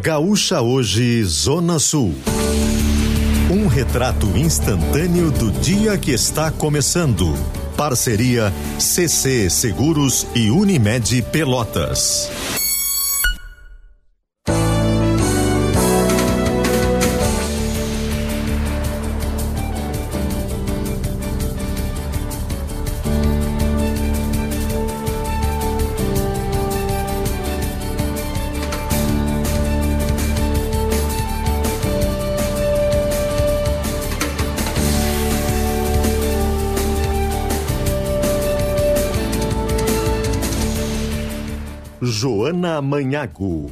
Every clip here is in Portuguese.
Gaúcha Hoje, Zona Sul. Um retrato instantâneo do dia que está começando. Parceria CC Seguros e Unimed Pelotas. Joana Manhago.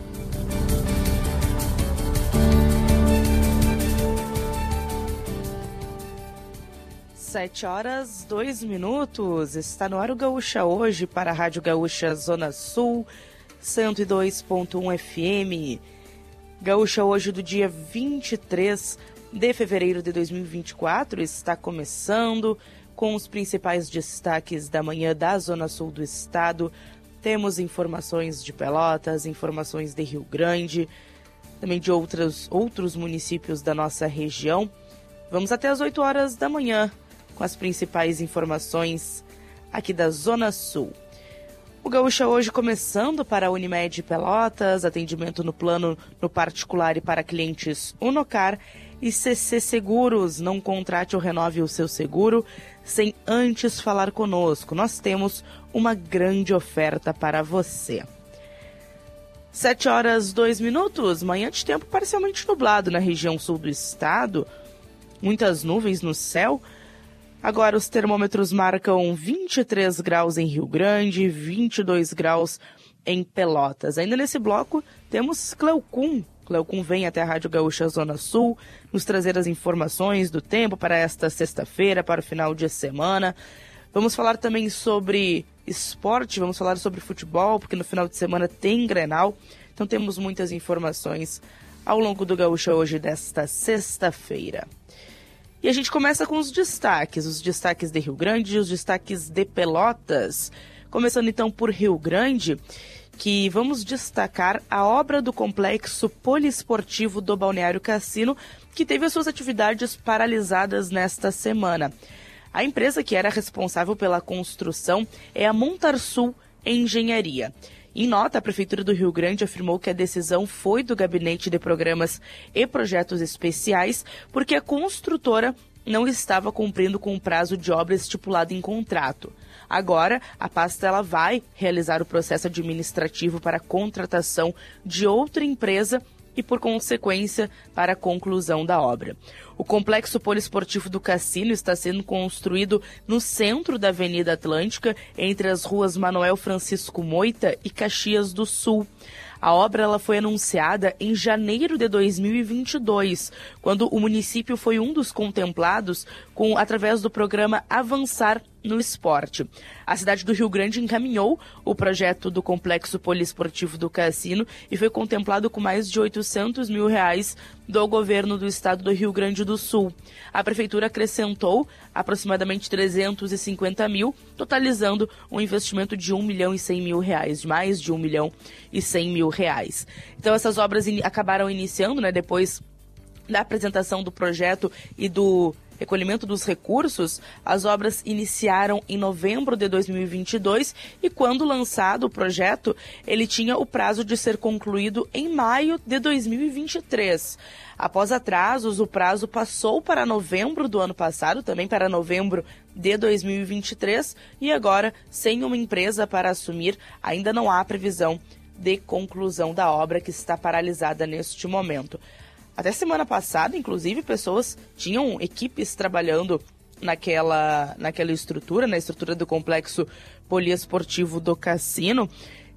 Sete horas, dois minutos. Está no ar o Gaúcha hoje para a Rádio Gaúcha Zona Sul, 102.1 FM. Gaúcha hoje do dia 23 de fevereiro de 2024 está começando com os principais destaques da manhã da Zona Sul do estado. Temos informações de Pelotas, informações de Rio Grande, também de outros, outros municípios da nossa região. Vamos até as 8 horas da manhã com as principais informações aqui da Zona Sul. O Gaúcha hoje começando para a Unimed Pelotas, atendimento no plano no particular e para clientes Unocar e CC Seguros. Não contrate ou renove o seu seguro sem antes falar conosco. Nós temos uma grande oferta para você. 7 horas 2 minutos, manhã de tempo parcialmente nublado na região sul do estado, muitas nuvens no céu. Agora os termômetros marcam 23 graus em Rio Grande, 22 graus em Pelotas. Ainda nesse bloco temos Cleocum. Cleocum vem até a Rádio Gaúcha Zona Sul nos trazer as informações do tempo para esta sexta-feira, para o final de semana. Vamos falar também sobre esporte, vamos falar sobre futebol, porque no final de semana tem Grenal. Então temos muitas informações ao longo do Gaúcha hoje desta sexta-feira. E a gente começa com os destaques, os destaques de Rio Grande e os destaques de Pelotas. Começando então por Rio Grande, que vamos destacar a obra do complexo poliesportivo do Balneário Cassino, que teve as suas atividades paralisadas nesta semana. A empresa que era responsável pela construção é a Montarsul Engenharia. Em nota, a Prefeitura do Rio Grande afirmou que a decisão foi do Gabinete de Programas e Projetos Especiais, porque a construtora não estava cumprindo com o prazo de obra estipulado em contrato. Agora, a pasta ela vai realizar o processo administrativo para a contratação de outra empresa e, por consequência, para a conclusão da obra. O complexo poliesportivo do Cassino está sendo construído no centro da Avenida Atlântica, entre as ruas Manuel Francisco Moita e Caxias do Sul. A obra ela foi anunciada em janeiro de 2022, quando o município foi um dos contemplados com através do programa Avançar no esporte. A cidade do Rio Grande encaminhou o projeto do complexo poliesportivo do Cassino e foi contemplado com mais de 800 mil reais do governo do estado do Rio Grande do Sul. A prefeitura acrescentou aproximadamente 350 mil, totalizando um investimento de 1 milhão e 100 mil reais, de mais de 1 milhão e 100 mil reais. Então essas obras in acabaram iniciando, né, depois da apresentação do projeto e do recolhimento dos recursos, as obras iniciaram em novembro de 2022 e quando lançado o projeto, ele tinha o prazo de ser concluído em maio de 2023. Após atrasos, o prazo passou para novembro do ano passado, também para novembro de 2023, e agora, sem uma empresa para assumir, ainda não há previsão de conclusão da obra que está paralisada neste momento. Até semana passada, inclusive, pessoas tinham equipes trabalhando naquela, naquela estrutura, na estrutura do complexo poliesportivo do cassino.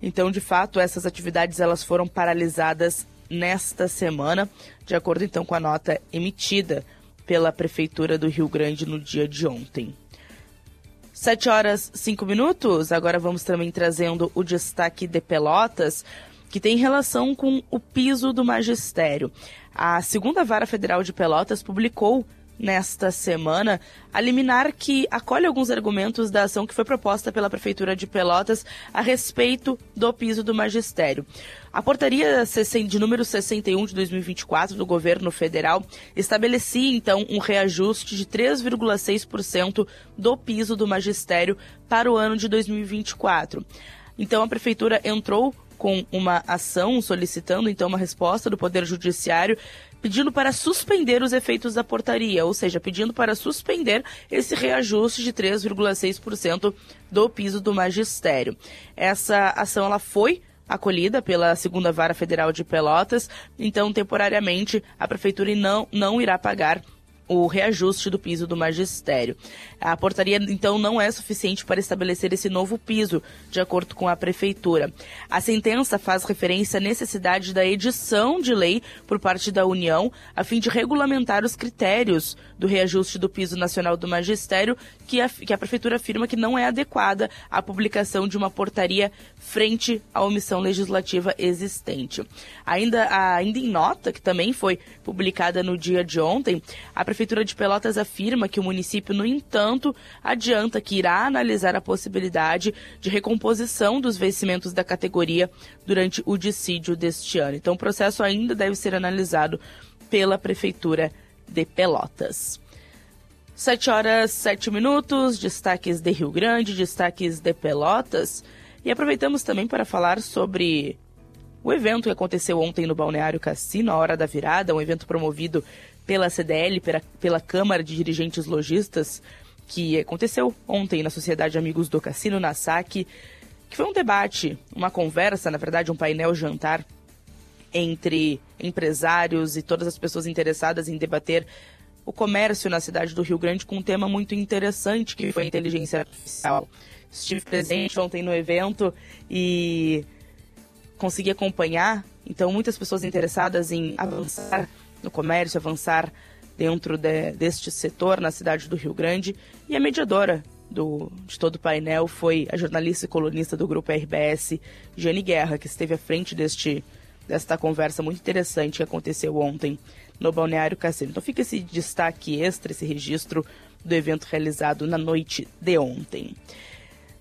Então, de fato, essas atividades elas foram paralisadas nesta semana, de acordo então com a nota emitida pela prefeitura do Rio Grande no dia de ontem. 7 horas 5 minutos. Agora vamos também trazendo o destaque de Pelotas, que tem relação com o piso do magistério. A segunda vara federal de Pelotas publicou nesta semana a liminar que acolhe alguns argumentos da ação que foi proposta pela Prefeitura de Pelotas a respeito do piso do magistério. A portaria de número 61 de 2024 do governo federal estabelecia, então, um reajuste de 3,6% do piso do magistério para o ano de 2024. Então, a Prefeitura entrou com uma ação solicitando então uma resposta do Poder Judiciário pedindo para suspender os efeitos da portaria, ou seja, pedindo para suspender esse reajuste de 3,6% do piso do magistério. Essa ação ela foi acolhida pela segunda vara federal de Pelotas, então temporariamente a prefeitura não, não irá pagar o reajuste do piso do magistério. A portaria, então, não é suficiente para estabelecer esse novo piso, de acordo com a Prefeitura. A sentença faz referência à necessidade da edição de lei por parte da União, a fim de regulamentar os critérios do reajuste do piso nacional do magistério, que a, que a Prefeitura afirma que não é adequada à publicação de uma portaria frente à omissão legislativa existente. Ainda, ainda em nota, que também foi publicada no dia de ontem, a Prefeitura de Pelotas afirma que o município, no entanto, adianta que irá analisar a possibilidade de recomposição dos vencimentos da categoria durante o dissídio deste ano. Então, o processo ainda deve ser analisado pela Prefeitura de Pelotas. 7 horas 7 minutos, destaques de Rio Grande, destaques de Pelotas. E aproveitamos também para falar sobre o evento que aconteceu ontem no Balneário Cassino, a Hora da Virada, um evento promovido pela CDL, pela, pela Câmara de Dirigentes Logistas, que aconteceu ontem na Sociedade Amigos do Cassino, na SAC, que foi um debate, uma conversa, na verdade, um painel jantar entre empresários e todas as pessoas interessadas em debater o comércio na cidade do Rio Grande com um tema muito interessante que foi a inteligência artificial. Estive presente ontem no evento e consegui acompanhar, então muitas pessoas interessadas em avançar no comércio, avançar dentro de, deste setor na cidade do Rio Grande. E a mediadora do, de todo o painel foi a jornalista e colunista do grupo RBS, Jane Guerra, que esteve à frente deste, desta conversa muito interessante que aconteceu ontem no Balneário Cassino. Então fica esse destaque extra, esse registro do evento realizado na noite de ontem.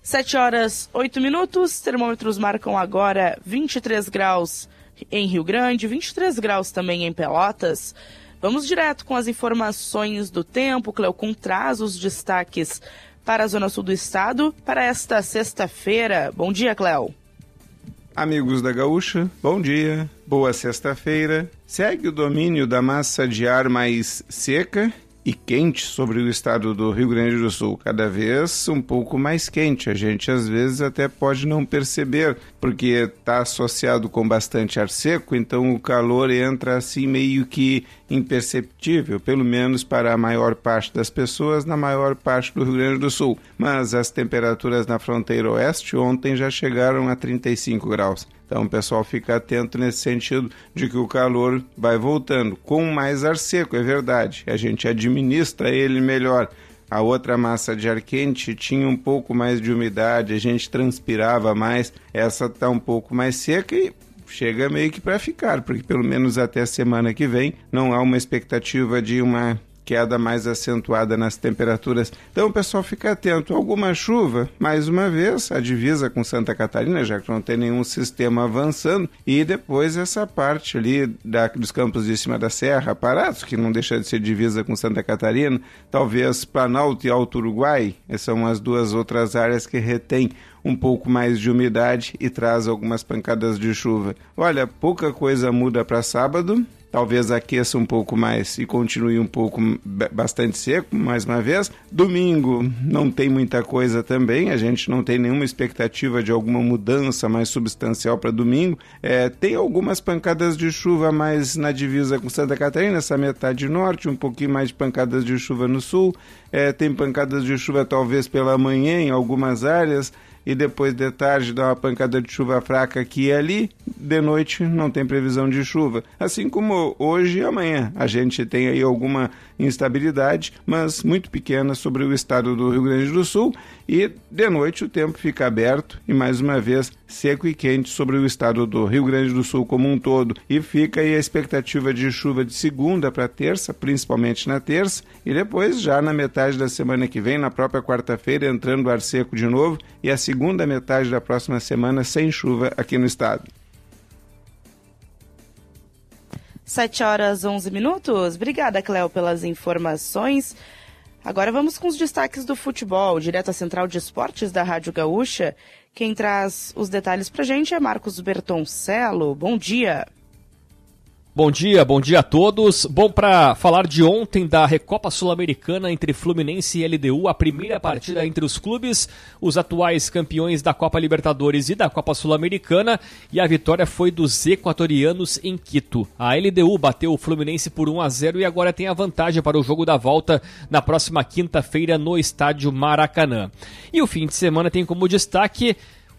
7 horas 8 minutos, termômetros marcam agora 23 graus em Rio Grande, 23 graus também em Pelotas. Vamos direto com as informações do tempo. Cleocum traz os destaques para a Zona Sul do Estado para esta sexta-feira. Bom dia, Cleo. Amigos da Gaúcha, bom dia, boa sexta-feira. Segue o domínio da massa de ar mais seca e quente sobre o estado do Rio Grande do Sul, cada vez um pouco mais quente. A gente às vezes até pode não perceber, porque está associado com bastante ar seco, então o calor entra assim meio que imperceptível, pelo menos para a maior parte das pessoas na maior parte do Rio Grande do Sul. Mas as temperaturas na fronteira oeste ontem já chegaram a 35 graus. Então o pessoal fica atento nesse sentido de que o calor vai voltando com mais ar seco, é verdade. A gente administra ele melhor. A outra massa de ar quente tinha um pouco mais de umidade, a gente transpirava mais. Essa está um pouco mais seca e chega meio que para ficar, porque pelo menos até a semana que vem não há uma expectativa de uma queda mais acentuada nas temperaturas. Então, pessoal fica atento. Alguma chuva, mais uma vez, a divisa com Santa Catarina, já que não tem nenhum sistema avançando, e depois essa parte ali da, dos campos de cima da serra, Parados, que não deixa de ser divisa com Santa Catarina, talvez Planalto e Alto Uruguai, são as duas outras áreas que retêm um pouco mais de umidade e traz algumas pancadas de chuva. Olha, pouca coisa muda para sábado, talvez aqueça um pouco mais e continue um pouco bastante seco, mais uma vez. Domingo não tem muita coisa também, a gente não tem nenhuma expectativa de alguma mudança mais substancial para domingo. É, tem algumas pancadas de chuva mais na divisa com Santa Catarina, essa metade norte, um pouquinho mais de pancadas de chuva no sul. É, tem pancadas de chuva talvez pela manhã em algumas áreas e depois de tarde dá uma pancada de chuva fraca aqui e ali. De noite não tem previsão de chuva. Assim como hoje e amanhã. A gente tem aí alguma instabilidade, mas muito pequena sobre o estado do Rio Grande do Sul e de noite o tempo fica aberto e mais uma vez seco e quente sobre o estado do Rio Grande do Sul como um todo. E fica aí a expectativa de chuva de segunda para terça, principalmente na terça, e depois já na metade da semana que vem, na própria quarta-feira, entrando ar seco de novo e a segunda metade da próxima semana sem chuva aqui no estado. 7 horas 11 minutos. Obrigada, Cléo, pelas informações. Agora vamos com os destaques do futebol, direto à Central de Esportes da Rádio Gaúcha. Quem traz os detalhes pra gente é Marcos Bertoncello. Bom dia. Bom dia, bom dia a todos. Bom, para falar de ontem da Recopa Sul-Americana entre Fluminense e LDU, a primeira partida entre os clubes, os atuais campeões da Copa Libertadores e da Copa Sul-Americana, e a vitória foi dos equatorianos em Quito. A LDU bateu o Fluminense por 1 a 0 e agora tem a vantagem para o jogo da volta na próxima quinta-feira no estádio Maracanã. E o fim de semana tem como destaque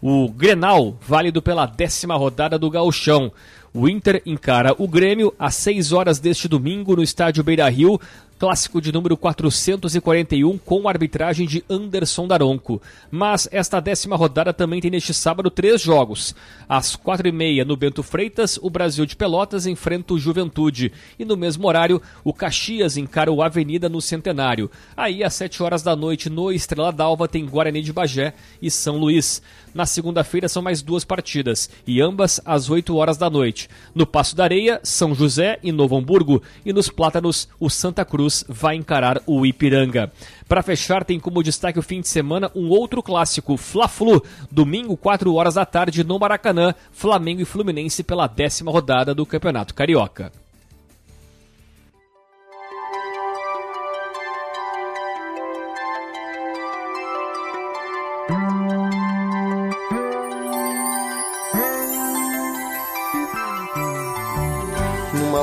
o Grenal, válido pela décima rodada do Gauchão. O Inter encara o Grêmio às 6 horas deste domingo no estádio Beira Rio, clássico de número 441 com arbitragem de Anderson Daronco. Mas esta décima rodada também tem neste sábado três jogos. Às quatro e meia no Bento Freitas, o Brasil de Pelotas enfrenta o Juventude. E no mesmo horário, o Caxias encara o Avenida no Centenário. Aí, às sete horas da noite, no Estrela d'Alva, tem Guarani de Bagé e São Luís. Na segunda-feira são mais duas partidas, e ambas às 8 horas da noite. No Passo da Areia, São José e Novo Hamburgo, e nos Plátanos, o Santa Cruz vai encarar o Ipiranga. Para fechar, tem como destaque o fim de semana um outro clássico, Fla-Flu, domingo, 4 horas da tarde, no Maracanã, Flamengo e Fluminense pela décima rodada do Campeonato Carioca.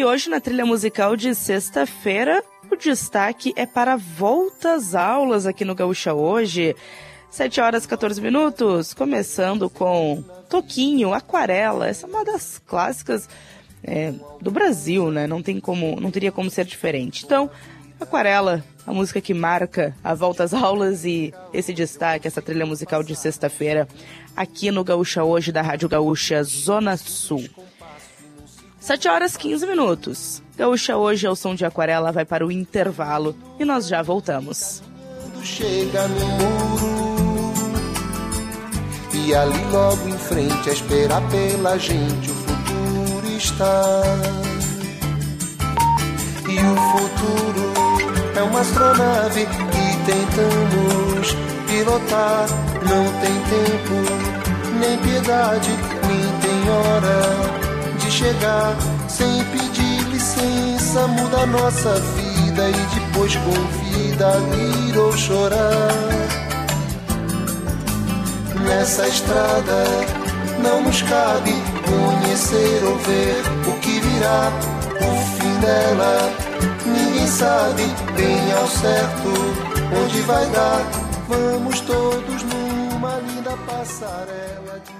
E hoje, na trilha musical de sexta-feira, o destaque é para volta às aulas aqui no Gaúcha hoje. 7 horas 14 minutos, começando com Toquinho, Aquarela. Essa é uma das clássicas é, do Brasil, né? Não tem como, não teria como ser diferente. Então, Aquarela, a música que marca a volta às aulas e esse destaque, essa trilha musical de sexta-feira, aqui no Gaúcha hoje da Rádio Gaúcha Zona Sul. 7 horas 15 minutos. Gaúcha hoje é o som de aquarela, vai para o intervalo e nós já voltamos. Chega no muro e ali logo em frente a esperar pela gente o futuro está. E o futuro é uma astronave que tentamos pilotar. Não tem tempo, nem piedade, nem tem hora chegar sem pedir licença, muda nossa vida e depois convida a rir ou chorar. Nessa estrada não nos cabe conhecer ou ver o que virá, o fim dela. Ninguém sabe bem ao certo onde vai dar. Vamos todos numa linda passarela de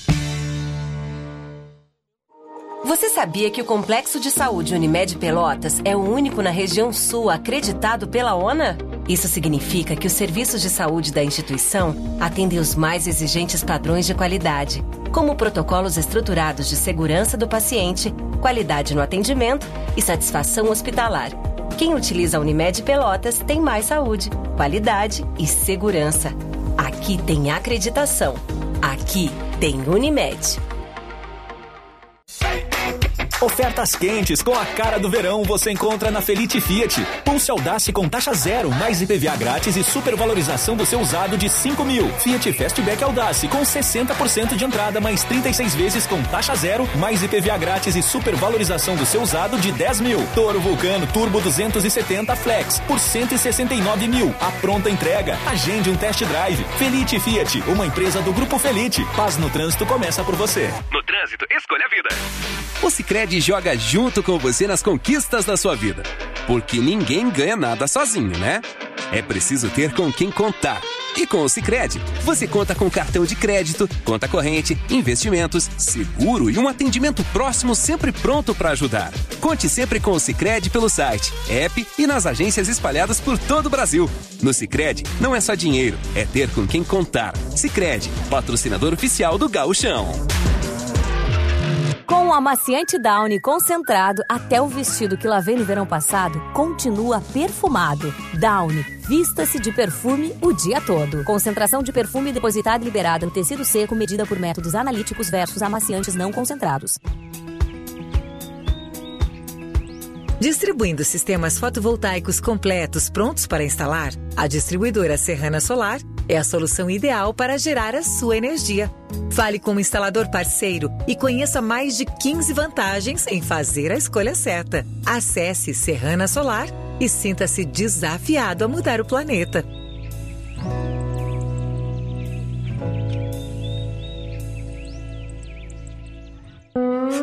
Você sabia que o Complexo de Saúde Unimed Pelotas é o único na região sul acreditado pela ONA? Isso significa que os serviços de saúde da instituição atendem os mais exigentes padrões de qualidade, como protocolos estruturados de segurança do paciente, qualidade no atendimento e satisfação hospitalar. Quem utiliza a Unimed Pelotas tem mais saúde, qualidade e segurança. Aqui tem acreditação. Aqui tem Unimed. Ofertas quentes com a cara do verão você encontra na Felite Fiat. Pulse Audace com taxa zero, mais IPVA grátis e supervalorização do seu usado de 5 mil. Fiat Fastback Audace com 60% de entrada, mais 36 vezes com taxa zero, mais IPVA grátis e supervalorização do seu usado de 10 mil. Toro Vulcano Turbo 270 Flex por 169 mil. A pronta entrega. Agende um test drive. Felite Fiat, uma empresa do Grupo Felite. Paz no trânsito começa por você. No trânsito, escolha a vida. O Cicred joga junto com você nas conquistas da sua vida. Porque ninguém ganha nada sozinho, né? É preciso ter com quem contar. E com o Cicred, você conta com cartão de crédito, conta corrente, investimentos, seguro e um atendimento próximo sempre pronto para ajudar. Conte sempre com o Cicred pelo site, app e nas agências espalhadas por todo o Brasil. No Cicred, não é só dinheiro, é ter com quem contar. Cicred, patrocinador oficial do Gauchão. Com o amaciante Downy concentrado, até o vestido que lavei no verão passado continua perfumado. Downy, vista-se de perfume o dia todo. Concentração de perfume depositada e liberada no tecido seco medida por métodos analíticos versus amaciantes não concentrados. Distribuindo sistemas fotovoltaicos completos prontos para instalar, a distribuidora Serrana Solar é a solução ideal para gerar a sua energia. Fale com o instalador parceiro e conheça mais de 15 vantagens em fazer a escolha certa. Acesse Serrana Solar e sinta-se desafiado a mudar o planeta.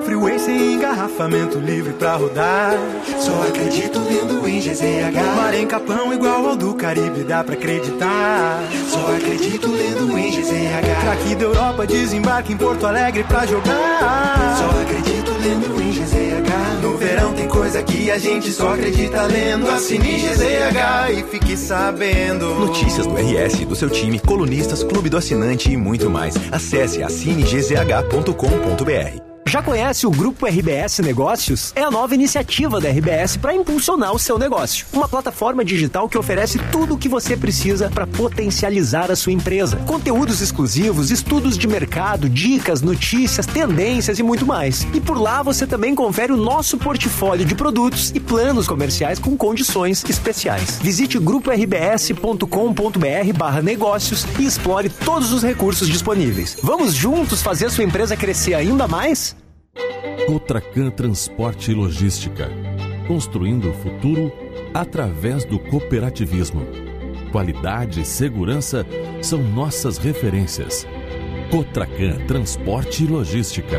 Freeway sem engarrafamento livre pra rodar. Só acredito lendo em GZH. Mar em Capão igual ao do Caribe, dá pra acreditar. Só acredito lendo em GZH. Craque da Europa desembarca em Porto Alegre pra jogar. Só acredito lendo em GZH. No verão tem coisa que a gente só acredita lendo. Assine GZH e fique sabendo. Notícias do RS, do seu time, colunistas, clube do assinante e muito mais. Acesse assinegzh.com.br. Já conhece o Grupo RBS Negócios? É a nova iniciativa da RBS para impulsionar o seu negócio. Uma plataforma digital que oferece tudo o que você precisa para potencializar a sua empresa. Conteúdos exclusivos, estudos de mercado, dicas, notícias, tendências e muito mais. E por lá você também confere o nosso portfólio de produtos e planos comerciais com condições especiais. Visite gruporbs.com.br/barra negócios e explore todos os recursos disponíveis. Vamos juntos fazer a sua empresa crescer ainda mais? Cotracan Transporte e Logística. Construindo o futuro através do cooperativismo. Qualidade e segurança são nossas referências. Cotracan Transporte e Logística.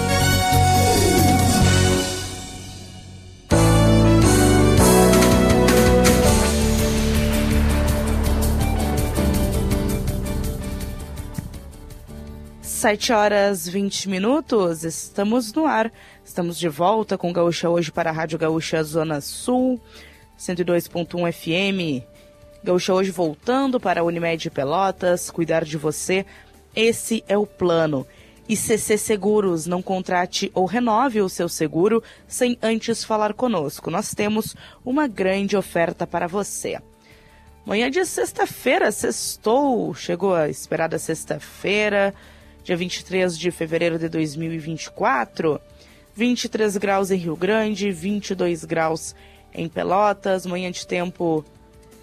7 horas 20 minutos, estamos no ar. Estamos de volta com Gaúcha hoje para a Rádio Gaúcha Zona Sul, 102.1 FM. Gaúcha hoje voltando para a Unimed Pelotas, cuidar de você. Esse é o plano. ICC Seguros, não contrate ou renove o seu seguro sem antes falar conosco. Nós temos uma grande oferta para você. Manhã de sexta-feira, sextou, chegou a esperada sexta-feira dia 23 de fevereiro de 2024. 23 graus em Rio Grande, 22 graus em Pelotas, manhã de tempo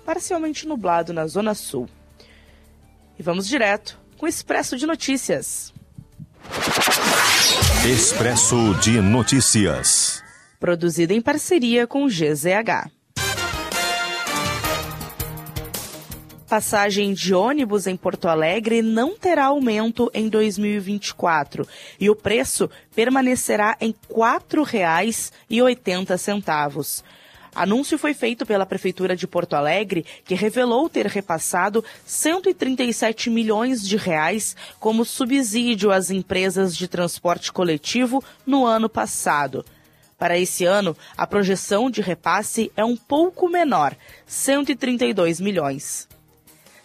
parcialmente nublado na Zona Sul. E vamos direto com o Expresso de Notícias. Expresso de Notícias. Produzido em parceria com o GZH. Passagem de ônibus em Porto Alegre não terá aumento em 2024 e o preço permanecerá em R$ 4,80. Anúncio foi feito pela Prefeitura de Porto Alegre, que revelou ter repassado 137 milhões de reais como subsídio às empresas de transporte coletivo no ano passado. Para esse ano, a projeção de repasse é um pouco menor, 132 milhões.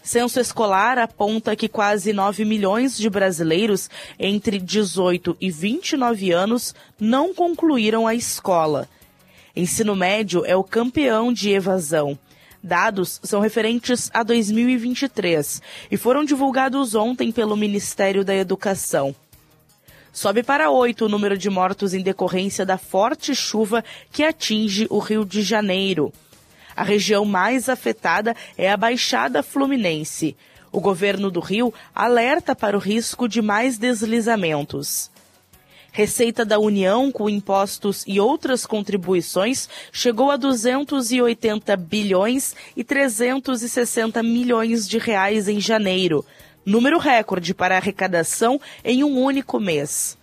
Censo escolar aponta que quase 9 milhões de brasileiros entre 18 e 29 anos não concluíram a escola. Ensino médio é o campeão de evasão. Dados são referentes a 2023 e foram divulgados ontem pelo Ministério da Educação. Sobe para oito o número de mortos em decorrência da forte chuva que atinge o Rio de Janeiro. A região mais afetada é a Baixada Fluminense. O governo do Rio alerta para o risco de mais deslizamentos. Receita da União com impostos e outras contribuições chegou a 280 bilhões e 360 milhões de reais em janeiro, número recorde para arrecadação em um único mês.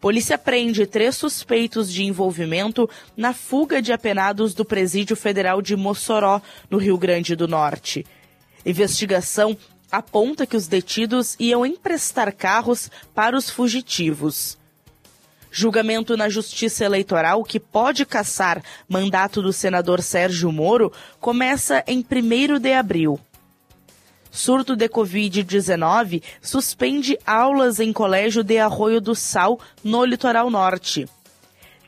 Polícia prende três suspeitos de envolvimento na fuga de apenados do Presídio Federal de Mossoró, no Rio Grande do Norte. Investigação aponta que os detidos iam emprestar carros para os fugitivos. Julgamento na Justiça Eleitoral que pode caçar mandato do senador Sérgio Moro começa em 1 de abril. Surto de Covid-19 suspende aulas em colégio de Arroio do Sal, no litoral norte.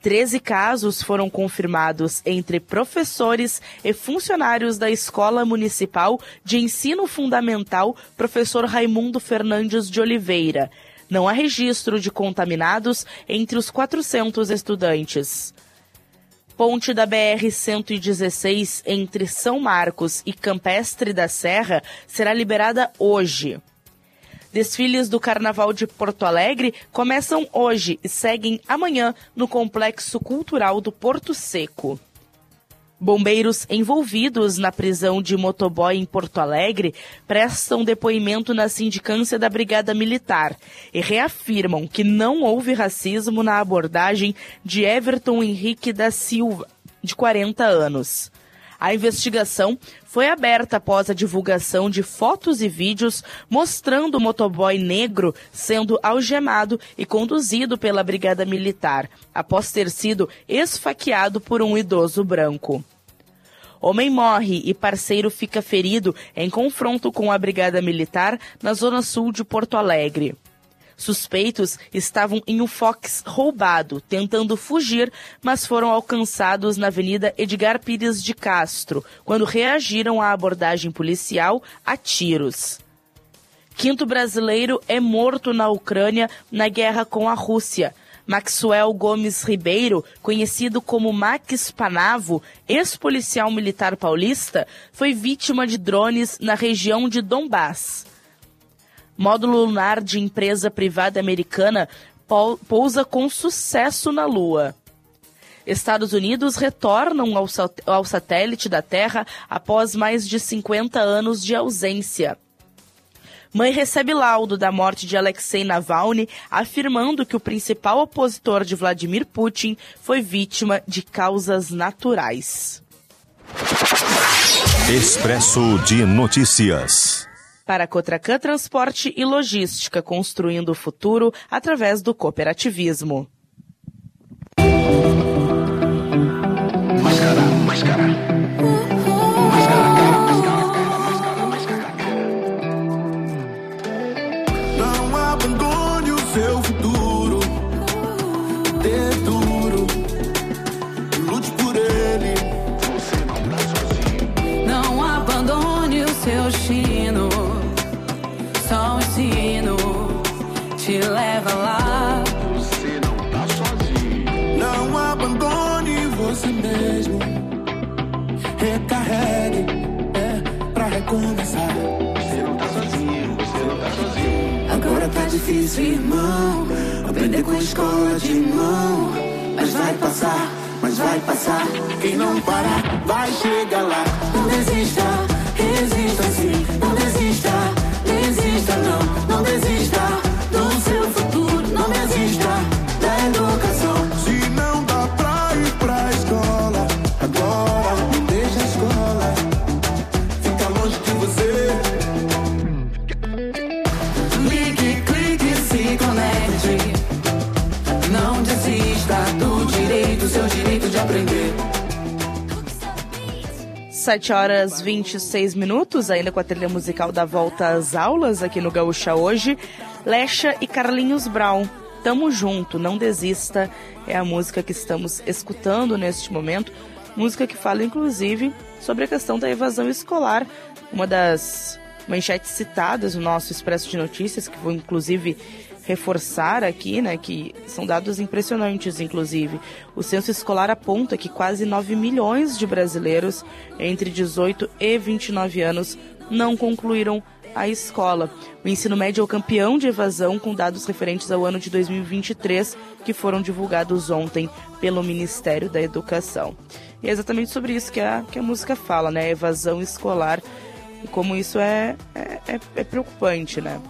Treze casos foram confirmados entre professores e funcionários da Escola Municipal de Ensino Fundamental Professor Raimundo Fernandes de Oliveira. Não há registro de contaminados entre os 400 estudantes. Ponte da BR-116 entre São Marcos e Campestre da Serra será liberada hoje. Desfiles do Carnaval de Porto Alegre começam hoje e seguem amanhã no Complexo Cultural do Porto Seco. Bombeiros envolvidos na prisão de motoboy em Porto Alegre prestam depoimento na sindicância da Brigada Militar e reafirmam que não houve racismo na abordagem de Everton Henrique da Silva, de 40 anos. A investigação foi aberta após a divulgação de fotos e vídeos mostrando o motoboy negro sendo algemado e conduzido pela Brigada Militar, após ter sido esfaqueado por um idoso branco. Homem morre e parceiro fica ferido em confronto com a Brigada Militar na zona sul de Porto Alegre. Suspeitos estavam em um Fox roubado, tentando fugir, mas foram alcançados na Avenida Edgar Pires de Castro, quando reagiram à abordagem policial a tiros. Quinto brasileiro é morto na Ucrânia na guerra com a Rússia. Maxwell Gomes Ribeiro, conhecido como Max Panavo, ex-policial militar paulista, foi vítima de drones na região de Donbass. Módulo lunar de empresa privada americana pousa com sucesso na Lua. Estados Unidos retornam ao, satélite da Terra após mais de 50 anos de ausência. Mãe recebe laudo da morte de Alexei Navalny, afirmando que o principal opositor de Vladimir Putin foi vítima de causas naturais. Expresso de Notícias. Para a Cotracan Transporte e Logística, construindo o futuro através do cooperativismo. Mascarar, mascarar. 7 horas 26 minutos, ainda com a trilha musical da volta às aulas aqui no Gaúcha hoje. Lecha e Carlinhos Brown. Tamo junto, não desista. É a música que estamos escutando neste momento. Música que fala, inclusive, sobre a questão da evasão escolar. Uma das manchetes citadas no nosso Expresso de Notícias, que vou inclusive reforçar aqui, né, que são dados impressionantes, inclusive. O censo escolar aponta que quase 9 milhões de brasileiros entre 18 e 29 anos não concluíram a escola. O ensino médio é o campeão de evasão com dados referentes ao ano de 2023, que foram divulgados ontem pelo Ministério da Educação. E é exatamente sobre isso que a, que a música fala, né? Evasão escolar e como isso é, é, é, é preocupante, né?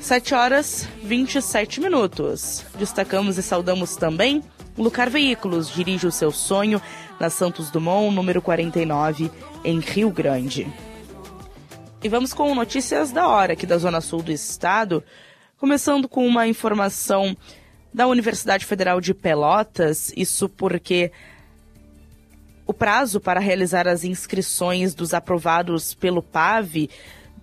7 horas 27 minutos. Destacamos e saudamos também Lucar Veículos, dirige o seu sonho na Santos Dumont, número 49, em Rio Grande. E vamos com notícias da hora aqui da Zona Sul do Estado, começando com uma informação da Universidade Federal de Pelotas, isso porque o prazo para realizar as inscrições dos aprovados pelo PAV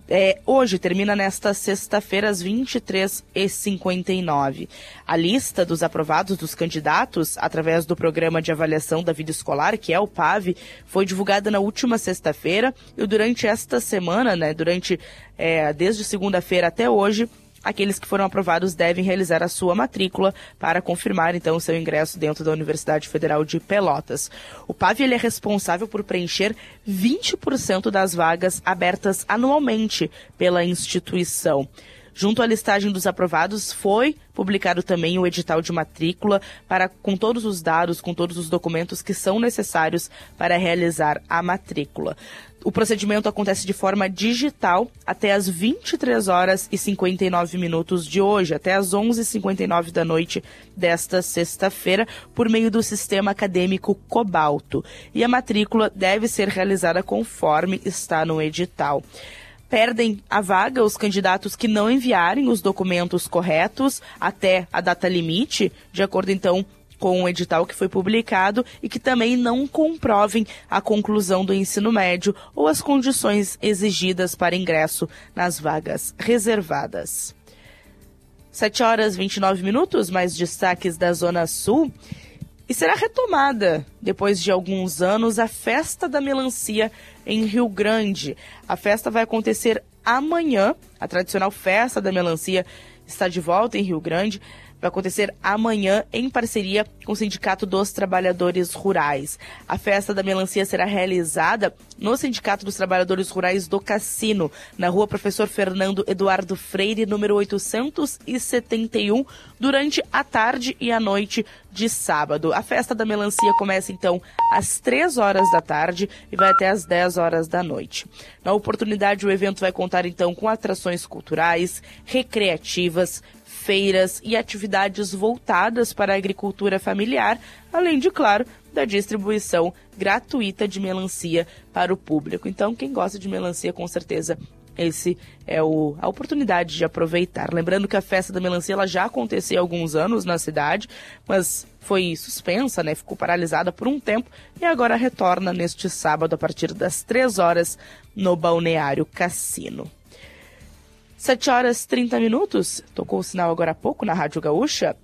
é, hoje termina nesta sexta-feira às 23h59. A lista dos aprovados dos candidatos, através do Programa de Avaliação da Vida Escolar, que é o PAV, foi divulgada na última sexta-feira e durante esta semana, né, durante é, desde segunda-feira até hoje, aqueles que foram aprovados devem realizar a sua matrícula para confirmar então o seu ingresso dentro da Universidade Federal de Pelotas. O PAV é responsável por preencher 20% das vagas abertas anualmente pela instituição. Junto à listagem dos aprovados, foi publicado também o edital de matrícula para com todos os dados, com todos os documentos que são necessários para realizar a matrícula. O procedimento acontece de forma digital até as 23 horas e 59 minutos de hoje, até as 11h59 da noite desta sexta-feira, por meio do sistema acadêmico Cobalto. E a matrícula deve ser realizada conforme está no edital perdem a vaga os candidatos que não enviarem os documentos corretos até a data limite, de acordo então com o edital que foi publicado e que também não comprovem a conclusão do ensino médio ou as condições exigidas para ingresso nas vagas reservadas. 7 horas 29 minutos, mais destaques da Zona Sul. E será retomada, depois de alguns anos, a Festa da Melancia em Rio Grande. A festa vai acontecer amanhã. A tradicional Festa da Melancia está de volta em Rio Grande vai acontecer amanhã em parceria com o Sindicato dos Trabalhadores Rurais. A festa da melancia será realizada no Sindicato dos Trabalhadores Rurais do Cassino, na rua Professor Fernando Eduardo Freire, número 871, durante a tarde e a noite de sábado. A festa da melancia começa então às 3 horas da tarde e vai até às 10 horas da noite. Na oportunidade, o evento vai contar então com atrações culturais, recreativas, feiras e atividades voltadas para a agricultura familiar, além de, claro, da distribuição gratuita de melancia para o público. Então, quem gosta de melancia, com certeza esse é o, a oportunidade de aproveitar. Lembrando que a festa da melancia ela já aconteceu há alguns anos na cidade, mas foi suspensa, né? Ficou paralisada por um tempo e agora retorna neste sábado a partir das 3 horas no Balneário Cassino. 7 horas 30 minutos, tocou o sinal agora há pouco na Rádio Gaúcha.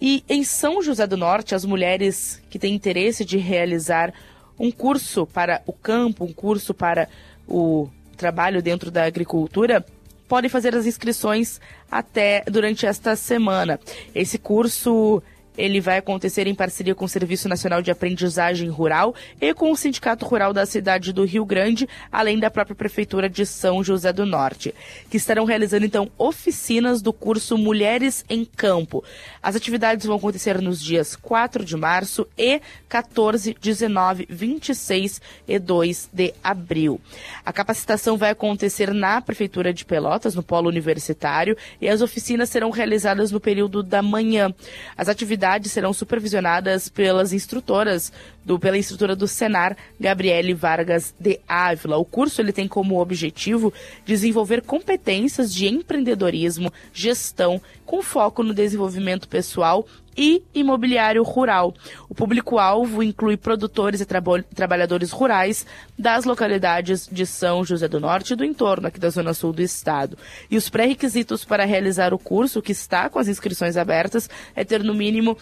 E em São José do Norte, as mulheres que têm interesse de realizar um curso para o campo, um curso para o trabalho dentro da agricultura podem fazer as inscrições até durante esta semana. Esse curso ele vai acontecer em parceria com o Serviço Nacional de Aprendizagem Rural e com o Sindicato Rural da cidade do Rio Grande, além da própria Prefeitura de São José do Norte, que estarão realizando então oficinas do curso Mulheres em Campo. As atividades vão acontecer nos dias 4 de março e 14, 19, 26 e 2 de abril. A capacitação vai acontecer na Prefeitura de Pelotas, no Polo Universitário, e as oficinas serão realizadas no período da manhã. As atividades atividades serão supervisionadas pelas instrutoras do, pela instrutora do Senar, Gabriele Vargas de Ávila. O curso ele tem como objetivo desenvolver competências de empreendedorismo, gestão, com foco no desenvolvimento pessoal e imobiliário rural. O público-alvo inclui produtores e trabalhadores rurais das localidades de São José do Norte e do entorno aqui da zona sul do estado. E os pré-requisitos para realizar o curso, que está com as inscrições abertas, é ter no mínimo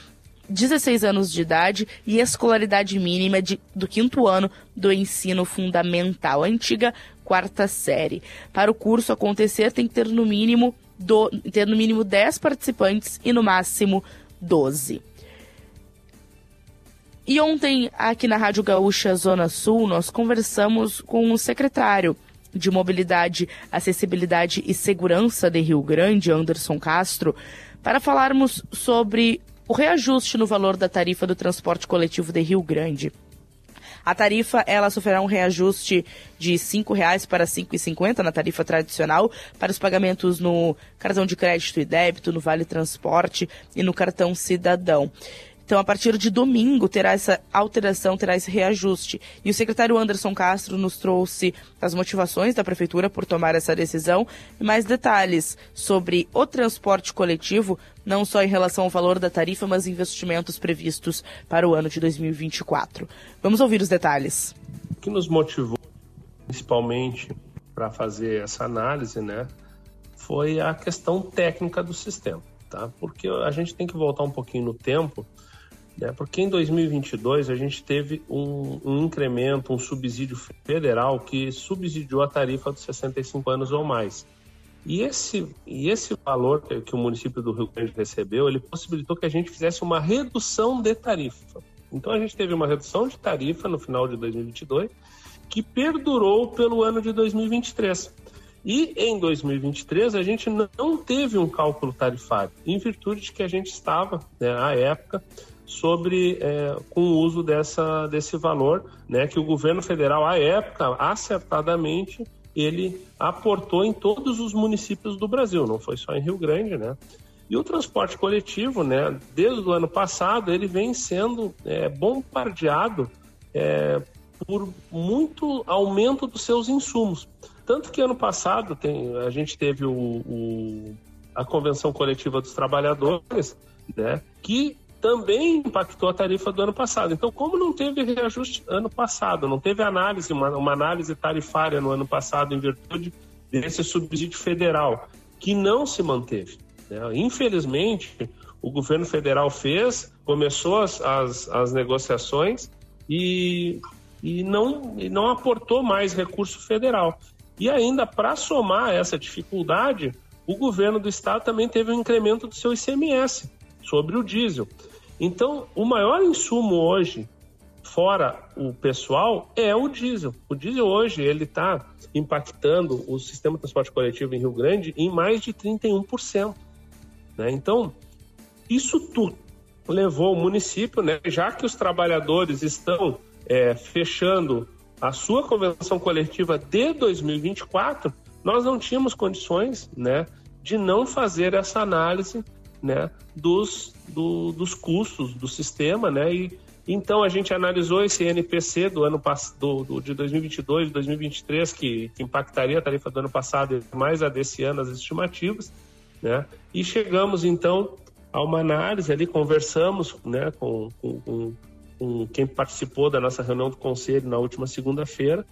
16 anos de idade e escolaridade mínima de, do quinto ano do ensino fundamental, antiga quarta série. Para o curso acontecer, tem que ter no mínimo do, ter no mínimo 10 participantes e no máximo 12. E ontem, aqui na Rádio Gaúcha Zona Sul, nós conversamos com o secretário de Mobilidade, Acessibilidade e Segurança de Rio Grande, Anderson Castro, para falarmos sobre o reajuste no valor da tarifa do transporte coletivo de Rio Grande. A tarifa ela sofrerá um reajuste de R$ 5,00 para R$ 5,50 na tarifa tradicional para os pagamentos no cartão de crédito e débito, no Vale Transporte e no cartão Cidadão. Então, a partir de domingo, terá essa alteração, terá esse reajuste. E o secretário Anderson Castro nos trouxe as motivações da Prefeitura por tomar essa decisão e mais detalhes sobre o transporte coletivo, não só em relação ao valor da tarifa, mas investimentos previstos para o ano de 2024. Vamos ouvir os detalhes. O que nos motivou, principalmente, para fazer essa análise, né, foi a questão técnica do sistema. Tá? Porque a gente tem que voltar um pouquinho no tempo né? Porque em 2022 a gente teve um, um, incremento, um subsídio federal que subsidiou a tarifa dos 65 anos ou mais. E esse, e esse valor que o município do Rio Grande recebeu, ele possibilitou que a gente fizesse uma redução de tarifa. Então a gente teve uma redução de tarifa no final de 2022 que perdurou pelo ano de 2023. E em 2023 a gente não teve um cálculo tarifário, em virtude de que a gente estava, né, à época, sobre é, com o uso dessa, desse valor, né, que o governo federal, à época, acertadamente, ele aportou em todos os municípios do Brasil, não foi só em Rio Grande, né? E o transporte coletivo, né, desde o ano passado, ele vem sendo é, bombardeado é, por muito aumento dos seus insumos. Tanto que ano passado tem, a gente teve o, o, a Convenção Coletiva dos Trabalhadores, né, que também impactou a tarifa do ano passado. Então, como não teve reajuste ano passado, não teve análise, uma, uma análise tarifária no ano passado em virtude desse subsídio federal, que não se manteve. Né? Infelizmente, o governo federal fez, começou as, as, as negociações e, e, não, e não aportou mais recurso federal. E ainda, para somar essa dificuldade, o governo do estado também teve um incremento do seu ICMS sobre o diesel. Então, o maior insumo hoje, fora o pessoal, é o diesel. O diesel hoje ele está impactando o sistema de transporte coletivo em Rio Grande em mais de 31%. Né? Então, isso tudo levou o município, né, já que os trabalhadores estão é, fechando a sua convenção coletiva de 2024, nós não tínhamos condições né, de não fazer essa análise né, dos, do, dos custos do sistema, né, e, Então a gente analisou esse NPC do ano do, do, de 2022, 2023, que, que impactaria a tarifa do ano passado e mais a desse ano, as estimativas, né? E chegamos então a uma análise ali, conversamos, né, com, com, com quem participou da nossa reunião do conselho na última segunda-feira,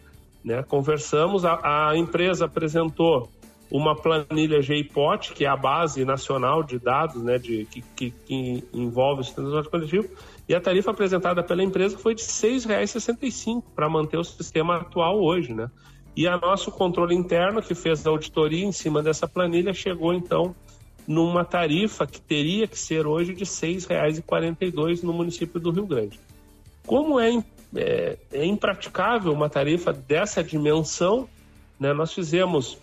né? Conversamos, a, a empresa apresentou uma planilha GIPOT, que é a base nacional de dados né, de, que, que, que envolve o sistema de transporte coletivo, e a tarifa apresentada pela empresa foi de R$ 6,65 para manter o sistema atual hoje. Né? E a nosso controle interno, que fez a auditoria em cima dessa planilha, chegou então numa tarifa que teria que ser hoje de R$ 6,42 no município do Rio Grande. Como é, é, é impraticável uma tarifa dessa dimensão, né, nós fizemos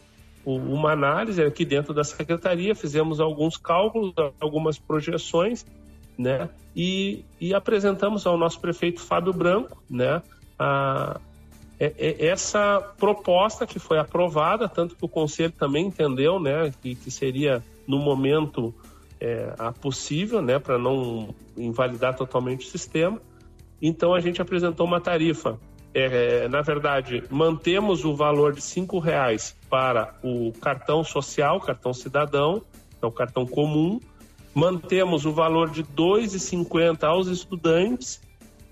uma análise aqui dentro da secretaria, fizemos alguns cálculos, algumas projeções, né? E, e apresentamos ao nosso prefeito Fábio Branco, né? A, é, é, essa proposta que foi aprovada, tanto que o conselho também entendeu, né? Que, que seria no momento é, a possível, né? Para não invalidar totalmente o sistema. Então a gente apresentou uma tarifa é, na verdade, mantemos o valor de cinco reais para o cartão social, cartão cidadão, é o cartão comum, mantemos o valor de R$ 2,50 aos estudantes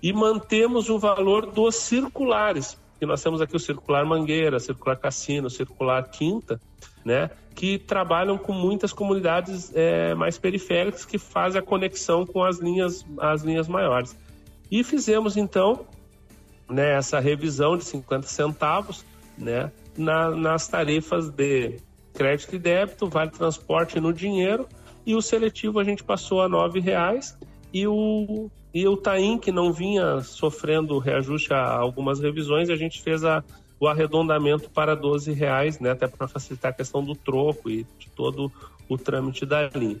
e mantemos o valor dos circulares, que nós temos aqui o circular Mangueira, circular Cassino, circular Quinta, né, que trabalham com muitas comunidades é, mais periféricas que fazem a conexão com as linhas, as linhas maiores. E fizemos então né, essa revisão de 50 centavos né, na, nas tarifas de crédito e débito, vale transporte no dinheiro e o seletivo a gente passou a R$ reais e o e o Taim que não vinha sofrendo reajuste a algumas revisões a gente fez a, o arredondamento para 12 reais, né, até para facilitar a questão do troco e de todo o trâmite da linha.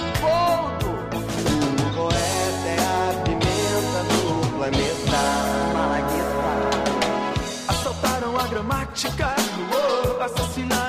a gramática, assassinaram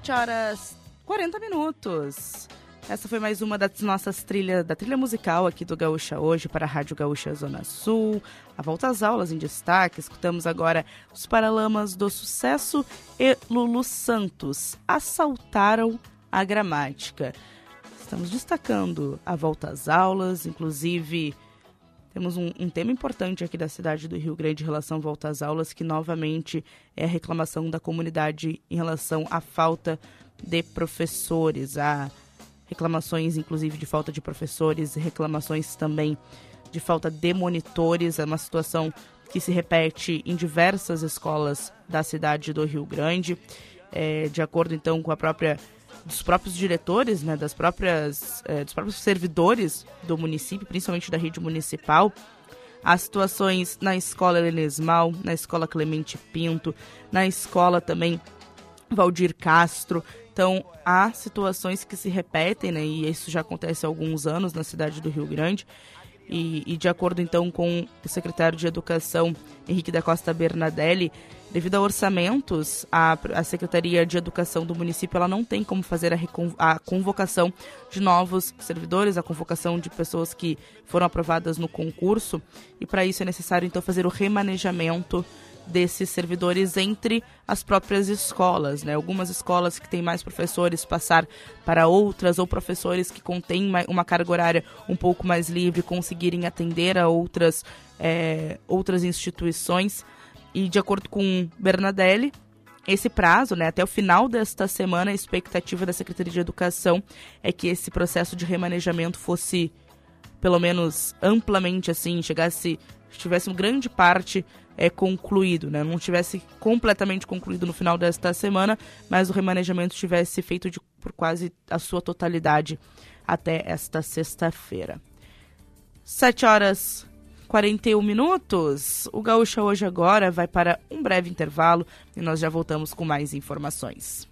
7 horas 40 minutos. Essa foi mais uma das nossas trilhas, da trilha musical aqui do Gaúcha hoje para a Rádio Gaúcha Zona Sul. A volta às aulas em destaque, escutamos agora os Paralamas do Sucesso e Lulu Santos assaltaram a gramática. Estamos destacando a volta às aulas, inclusive temos um, um, tema importante aqui da cidade do Rio Grande em relação à volta às aulas, que novamente é a reclamação da comunidade em relação à falta de professores. Há reclamações, inclusive, de falta de professores, reclamações também de falta de monitores. É uma situação que se repete em diversas escolas da cidade do Rio Grande. É, de acordo, então, com a própria dos próprios diretores, né, das próprias, é, dos próprios servidores do município, principalmente da rede municipal, as situações na escola Helenesmal, na escola Clemente Pinto, na escola também Valdir Castro. Então, há situações que se repetem, né, e isso já acontece há alguns anos na cidade do Rio Grande. E, e de acordo então com o secretário de Educação, Henrique da Costa Bernadelli, Devido a orçamentos, a, a Secretaria de Educação do município ela não tem como fazer a, a convocação de novos servidores, a convocação de pessoas que foram aprovadas no concurso, e para isso é necessário então fazer o remanejamento desses servidores entre as próprias escolas, né? Algumas escolas que têm mais professores passar para outras ou professores que contêm uma carga horária um pouco mais livre conseguirem atender a outras é, outras instituições. E de acordo com Bernadelli, esse prazo, né, até o final desta semana, a expectativa da Secretaria de Educação é que esse processo de remanejamento fosse, pelo menos amplamente assim, chegasse, tivesse uma grande parte é, concluído, né, não tivesse completamente concluído no final desta semana, mas o remanejamento tivesse feito de, por quase a sua totalidade até esta sexta-feira. Sete horas 41 minutos. O Gaúcha hoje agora vai para um breve intervalo e nós já voltamos com mais informações.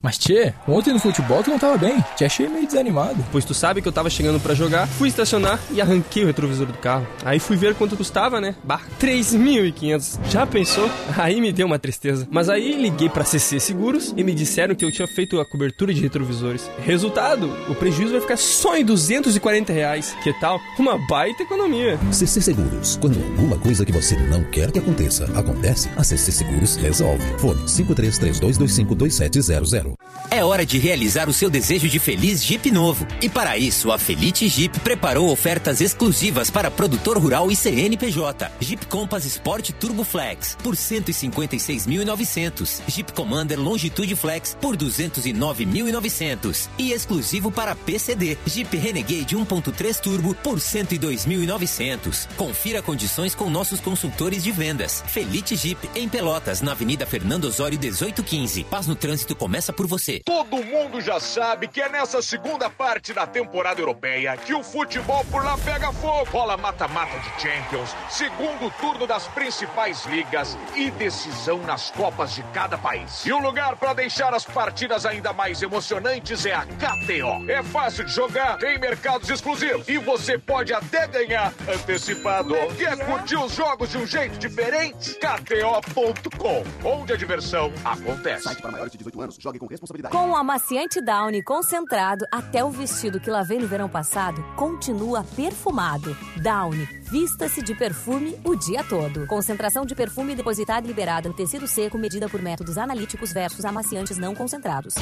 Mas, Tchê, ontem no futebol tu não tava bem. Te achei meio desanimado. Pois tu sabe que eu tava chegando para jogar, fui estacionar e arranquei o retrovisor do carro. Aí fui ver quanto custava, né? Bah, 3.500. Já pensou? Aí me deu uma tristeza. Mas aí liguei pra CC Seguros e me disseram que eu tinha feito a cobertura de retrovisores. Resultado, o prejuízo vai ficar só em 240 reais. Que tal? Uma baita economia. CC Seguros. Quando alguma coisa que você não quer que aconteça, acontece, a CC Seguros resolve. Fone 5332252700. É hora de realizar o seu desejo de feliz Jeep novo. E para isso, a Felite Jeep preparou ofertas exclusivas para produtor rural e CNPJ. Jeep Compass Sport Turbo Flex por 156.900. Jeep Commander Longitude Flex por 209.900. E exclusivo para PCD, Jeep Renegade 1.3 Turbo por 102.900. Confira condições com nossos consultores de vendas. Felite Jeep em Pelotas, na Avenida Fernando Osório 1815. Paz no trânsito começa por você. Todo mundo já sabe que é nessa segunda parte da temporada europeia que o futebol por lá pega fogo. Rola mata-mata de Champions, segundo turno das principais ligas e decisão nas Copas de cada país. E o lugar para deixar as partidas ainda mais emocionantes é a KTO. É fácil de jogar, tem mercados exclusivos e você pode até ganhar antecipado. Quer curtir os jogos de um jeito diferente? KTO.com, onde a diversão acontece. Site para maiores de 18 anos, jogue com responsabilidade. Com o amaciante Downy concentrado, até o vestido que lavei no verão passado continua perfumado. Downy, vista-se de perfume o dia todo. Concentração de perfume depositada e liberada no tecido seco medida por métodos analíticos versus amaciantes não concentrados.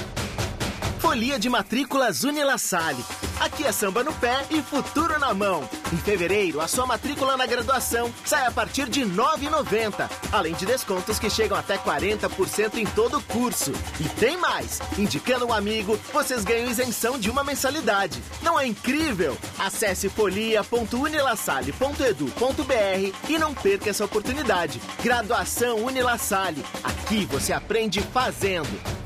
Folia de matrículas Unila Salle. Aqui é samba no pé e futuro na mão. Em fevereiro, a sua matrícula na graduação sai a partir de R$ 9,90. Além de descontos que chegam até 40% em todo o curso. E tem mais! Indicando um amigo, vocês ganham isenção de uma mensalidade. Não é incrível? Acesse folia.unilasalle.edu.br e não perca essa oportunidade. Graduação Unila Salle. Aqui você aprende fazendo.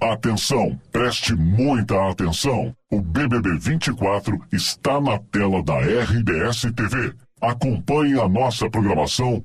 Atenção, preste muita atenção. O BBB 24 está na tela da RBS TV. Acompanhe a nossa programação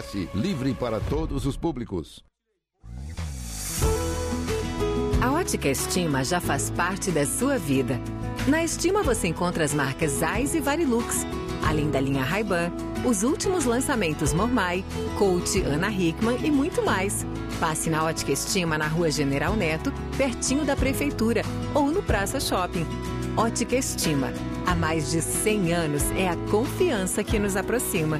livre para todos os públicos. A Ótica Estima já faz parte da sua vida. Na Estima você encontra as marcas Zeiss e Varilux, além da linha Ray-Ban, os últimos lançamentos Mormai, Coach, Ana Hickman e muito mais. Passe na Ótica Estima na Rua General Neto, pertinho da Prefeitura, ou no Praça Shopping. Ótica Estima. Há mais de 100 anos é a confiança que nos aproxima.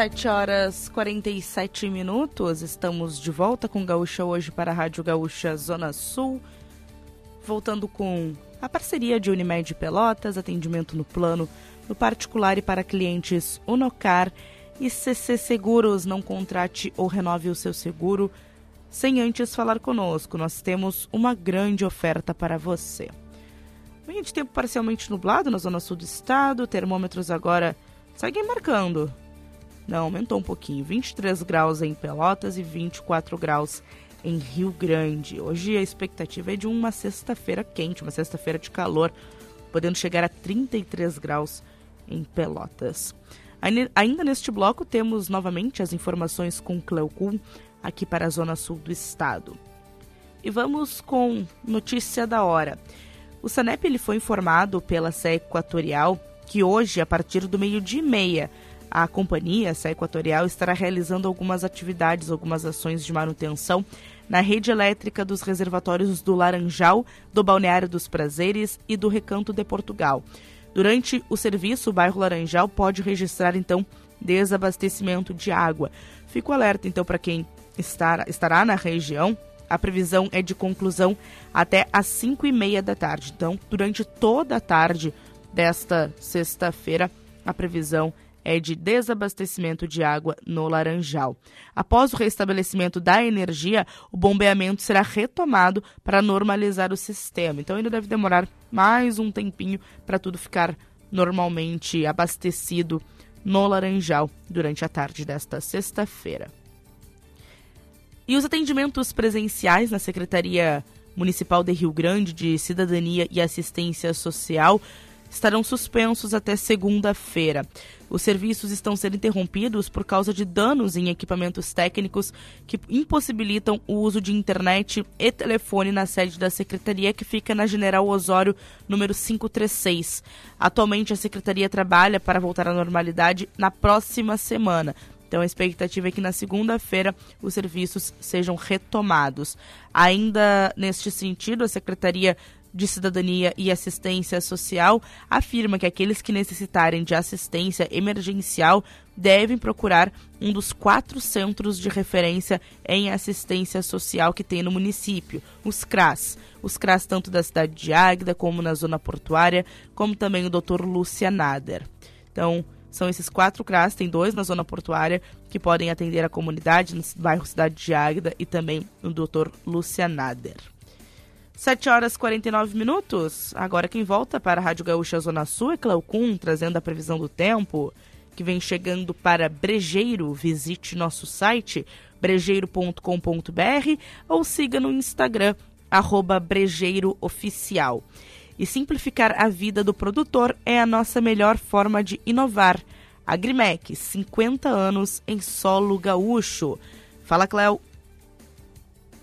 Sete horas 47 minutos. Estamos de volta com Gaúcha hoje para a Rádio Gaúcha Zona Sul. Voltando com a parceria de Unimed Pelotas, atendimento no plano, no particular e para clientes Unocar e CC Seguros. Não contrate ou renove o seu seguro sem antes falar conosco. Nós temos uma grande oferta para você. Manhã de tempo parcialmente nublado na zona sul do estado, termômetros agora seguem marcando não, aumentou um pouquinho. 23 graus em Pelotas e 24 graus em Rio Grande. Hoje a expectativa é de uma sexta-feira quente, uma sexta-feira de calor, podendo chegar a 33 graus em Pelotas. Ainda neste bloco temos novamente as informações com Cleocum aqui para a zona sul do estado. E vamos com notícia da hora. O Sanep ele foi informado pela SE Equatorial que hoje, a partir do meio-dia e meia, a companhia, essa Equatorial, estará realizando algumas atividades, algumas ações de manutenção na rede elétrica dos reservatórios do Laranjal, do Balneário dos Prazeres e do Recanto de Portugal. Durante o serviço, o bairro Laranjal pode registrar, então, desabastecimento de água. Fico alerta, então, para quem estar, estará na região. A previsão é de conclusão até às 5 e meia da tarde. Então, durante toda a tarde desta sexta-feira, a previsão é é de desabastecimento de água no Laranjal. Após o restabelecimento da energia, o bombeamento será retomado para normalizar o sistema. Então ainda deve demorar mais um tempinho para tudo ficar normalmente abastecido no Laranjal durante a tarde desta sexta-feira. E os atendimentos presenciais na Secretaria Municipal de Rio Grande de Cidadania e Assistência Social estarão suspensos até segunda-feira. Os serviços estão sendo interrompidos por causa de danos em equipamentos técnicos que impossibilitam o uso de internet e telefone na sede da secretaria, que fica na General Osório, número 536. Atualmente, a secretaria trabalha para voltar à normalidade na próxima semana. Então a expectativa é que na segunda-feira os serviços sejam retomados. Ainda neste sentido, a Secretaria de Cidadania e Assistência Social afirma que aqueles que necessitarem de assistência emergencial devem procurar um dos quatro centros de referência em assistência social que tem no município, os CRAS. Os CRAS tanto da cidade de Águeda como na zona portuária, como também o Dr. Lúcia Nader. Então, são esses quatro CRAS, tem dois na zona portuária que podem atender a comunidade no bairro Cidade de Águeda e também o Dr. Lúcia Nader. 7 horas e 49 minutos. Agora quem volta para a Rádio Gaúcha Zona Sul é Cleocum, trazendo a previsão do tempo, que vem chegando para Brejeiro. Visite nosso site brejeiro.com.br ou siga no Instagram, brejeirooficial. E simplificar a vida do produtor é a nossa melhor forma de inovar. Agrimec, 50 anos em solo gaúcho. Fala, Cléo.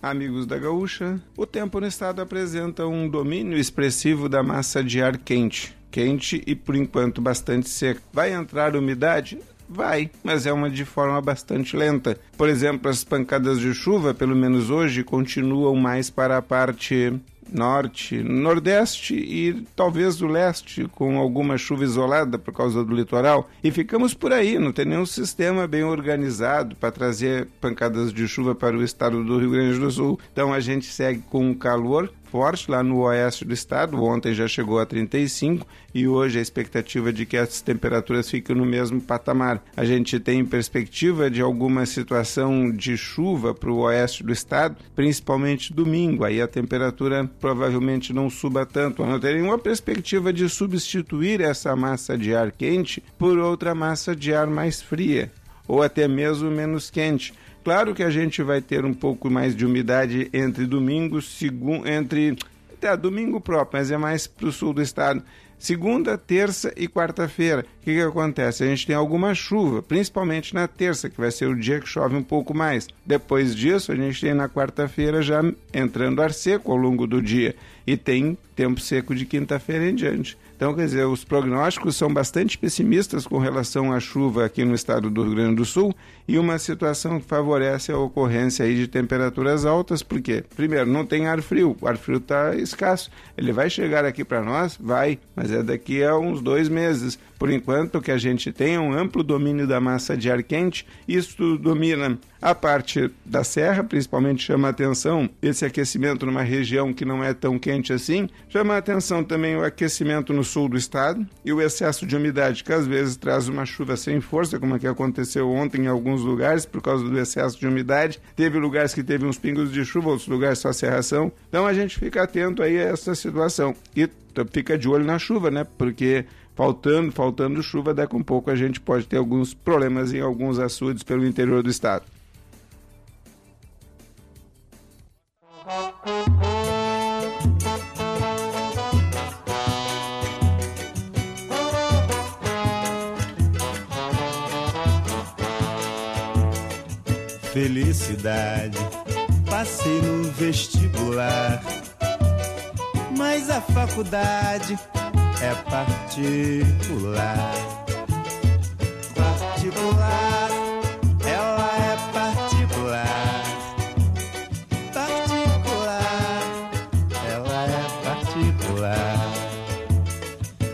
Amigos da Gaúcha, o tempo no estado apresenta um domínio expressivo da massa de ar quente. Quente e por enquanto bastante seca. Vai entrar umidade? Vai, mas é uma de forma bastante lenta. Por exemplo, as pancadas de chuva, pelo menos hoje, continuam mais para a parte norte, nordeste e talvez do leste, com alguma chuva isolada por causa do litoral. E ficamos por aí, não tem nenhum sistema bem organizado para trazer pancadas de chuva para o estado do Rio Grande do Sul. Então a gente segue com calor, forte lá no oeste do estado. Ontem já chegou a 35 e hoje a expectativa de que as temperaturas fiquem no mesmo patamar. A gente tem perspectiva de alguma situação de chuva para o oeste do estado, principalmente domingo. Aí a temperatura provavelmente não suba tanto. Não tem nenhuma perspectiva de substituir essa massa de ar quente por outra massa de ar mais fria ou até mesmo menos quente. Claro que a gente vai ter um pouco mais de umidade entre domingo, segundo, entre até domingo próprio, mas é mais para o sul do estado. Segunda, terça e quarta-feira. O que, que acontece? A gente tem alguma chuva, principalmente na terça, que vai ser o dia que chove um pouco mais. Depois disso, a gente tem na quarta-feira já entrando ar seco ao longo do dia. E tem tempo seco de quinta-feira em diante. Então, quer dizer, os prognósticos são bastante pessimistas com relação à chuva aqui no estado do Rio Grande do Sul e uma situação que favorece a ocorrência aí de temperaturas altas, porque, primeiro, não tem ar frio, o ar frio está escasso. Ele vai chegar aqui para nós? Vai, mas é daqui a uns dois meses. Por enquanto, que a gente tem um amplo domínio da massa de ar quente, isso domina a parte da serra, principalmente chama atenção esse aquecimento numa região que não é tão quente assim. Chama atenção também o aquecimento no sul do estado e o excesso de umidade, que às vezes traz uma chuva sem força, como é que aconteceu ontem em alguns lugares por causa do excesso de umidade. Teve lugares que teve uns pingos de chuva, outros lugares só serração. Então a gente fica atento aí a essa situação e fica de olho na chuva, né? Porque faltando, faltando chuva, daqui a um pouco a gente pode ter alguns problemas em alguns açudes pelo interior do estado. Felicidade, passei no vestibular, mas a faculdade é particular. Particular, ela é particular. Particular, ela é particular.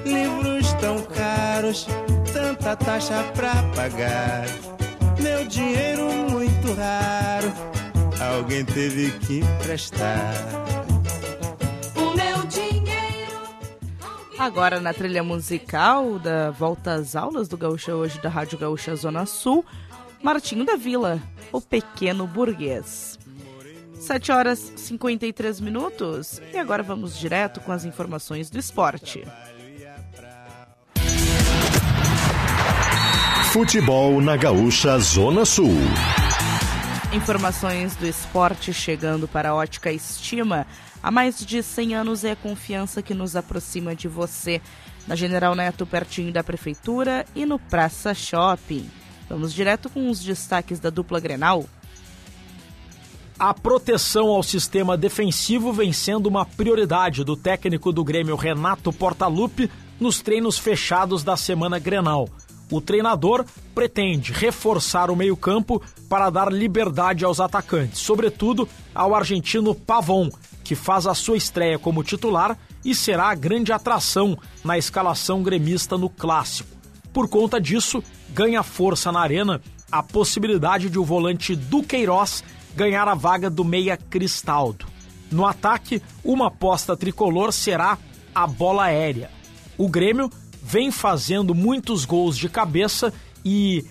Livros tão caros, tanta taxa pra pagar. Meu dinheiro muito raro, alguém teve que emprestar. Agora na trilha musical da Volta às Aulas do Gaúcha hoje da Rádio Gaúcha Zona Sul, Martinho da Vila, o pequeno burguês. 7 horas 53 minutos e agora vamos direto com as informações do esporte. Futebol na Gaúcha Zona Sul. Informações do esporte chegando para a Ótica Estima. Há mais de 100 anos é a confiança que nos aproxima de você. Na General Neto, pertinho da Prefeitura e no Praça Shopping. Vamos direto com os destaques da dupla Grenal. A proteção ao sistema defensivo vem sendo uma prioridade do técnico do Grêmio Renato Portaluppi nos treinos fechados da semana Grenal. O treinador pretende reforçar o meio-campo para dar liberdade aos atacantes, sobretudo ao argentino Pavon, que faz a sua estreia como titular e será a grande atração na escalação gremista no clássico. Por conta disso, ganha força na arena a possibilidade de o volante Duqueiroz ganhar a vaga do meia Cristaldo. No ataque, uma aposta tricolor será a bola aérea. O Grêmio vem fazendo muitos gols de cabeça e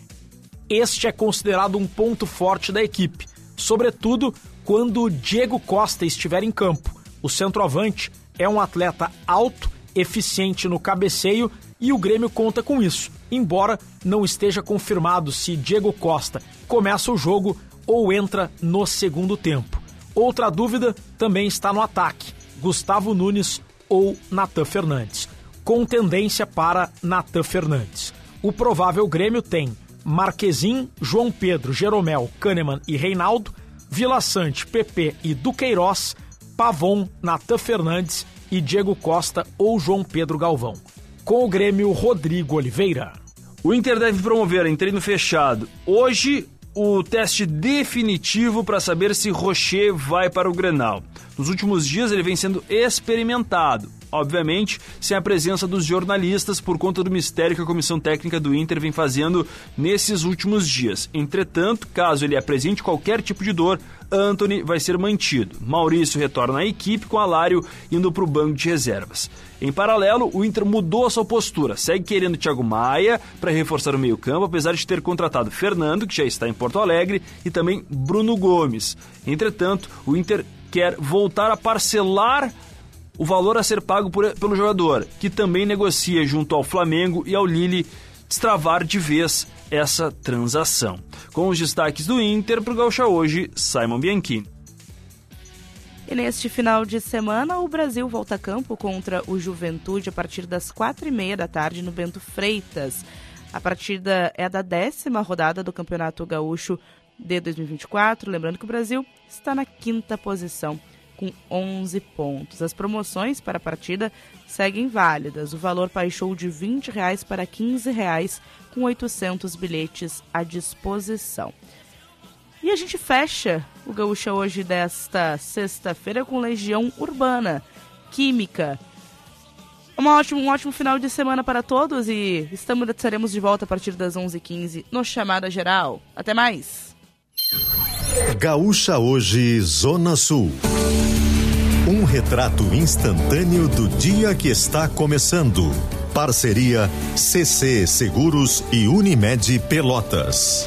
este é considerado um ponto forte da equipe, sobretudo quando Diego Costa estiver em campo. O centroavante é um atleta alto, eficiente no cabeceio e o Grêmio conta com isso, embora não esteja confirmado se Diego Costa começa o jogo ou entra no segundo tempo. Outra dúvida também está no ataque: Gustavo Nunes ou Natan Fernandes, com tendência para Natan Fernandes. O provável Grêmio tem Marquezin, João Pedro, Jeromel, Kahneman e Reinaldo, Vila Sante, PP e Duqueiroz, Pavon, Natan Fernandes e Diego Costa ou João Pedro Galvão. Com o Grêmio, Rodrigo Oliveira. O Inter deve promover em treino fechado hoje o teste definitivo para saber se Rocher vai para o Grenal. Nos últimos dias ele vem sendo experimentado, obviamente sem a presença dos jornalistas por conta do mistério que a comissão técnica do Inter vem fazendo nesses últimos dias. Entretanto, caso ele apresente qualquer tipo de dor, Anthony vai ser mantido. Maurício retorna à equipe com Alário indo para o banco de reservas. Em paralelo, o Inter mudou a sua postura, segue querendo Thiago Maia para reforçar o meio-campo, apesar de ter contratado Fernando, que já está em Porto Alegre, e também Bruno Gomes. Entretanto, o Inter quer voltar a parcelar o valor a ser pago por, pelo jogador, que também negocia junto ao Flamengo e ao Lille destravar de vez essa transação. Com os destaques do Inter para o Gaúcha hoje, Simon Bianchini. E neste final de semana, o Brasil volta a campo contra o Juventude a partir das quatro e meia da tarde no Bento Freitas. A partida é da décima rodada do Campeonato Gaúcho de 2024. Lembrando que o Brasil está na quinta posição com 11 pontos. As promoções para a partida seguem válidas. O valor baixou de 20 reais para 15 reais, com 800 bilhetes à disposição. E a gente fecha o Gaúcha hoje desta sexta-feira com Legião Urbana, Química. Uma ótimo, um ótimo final de semana para todos e estamos, estaremos de volta a partir das 11h15 no Chamada Geral. Até mais! Gaúcha Hoje, Zona Sul. Um retrato instantâneo do dia que está começando. Parceria CC Seguros e Unimed Pelotas.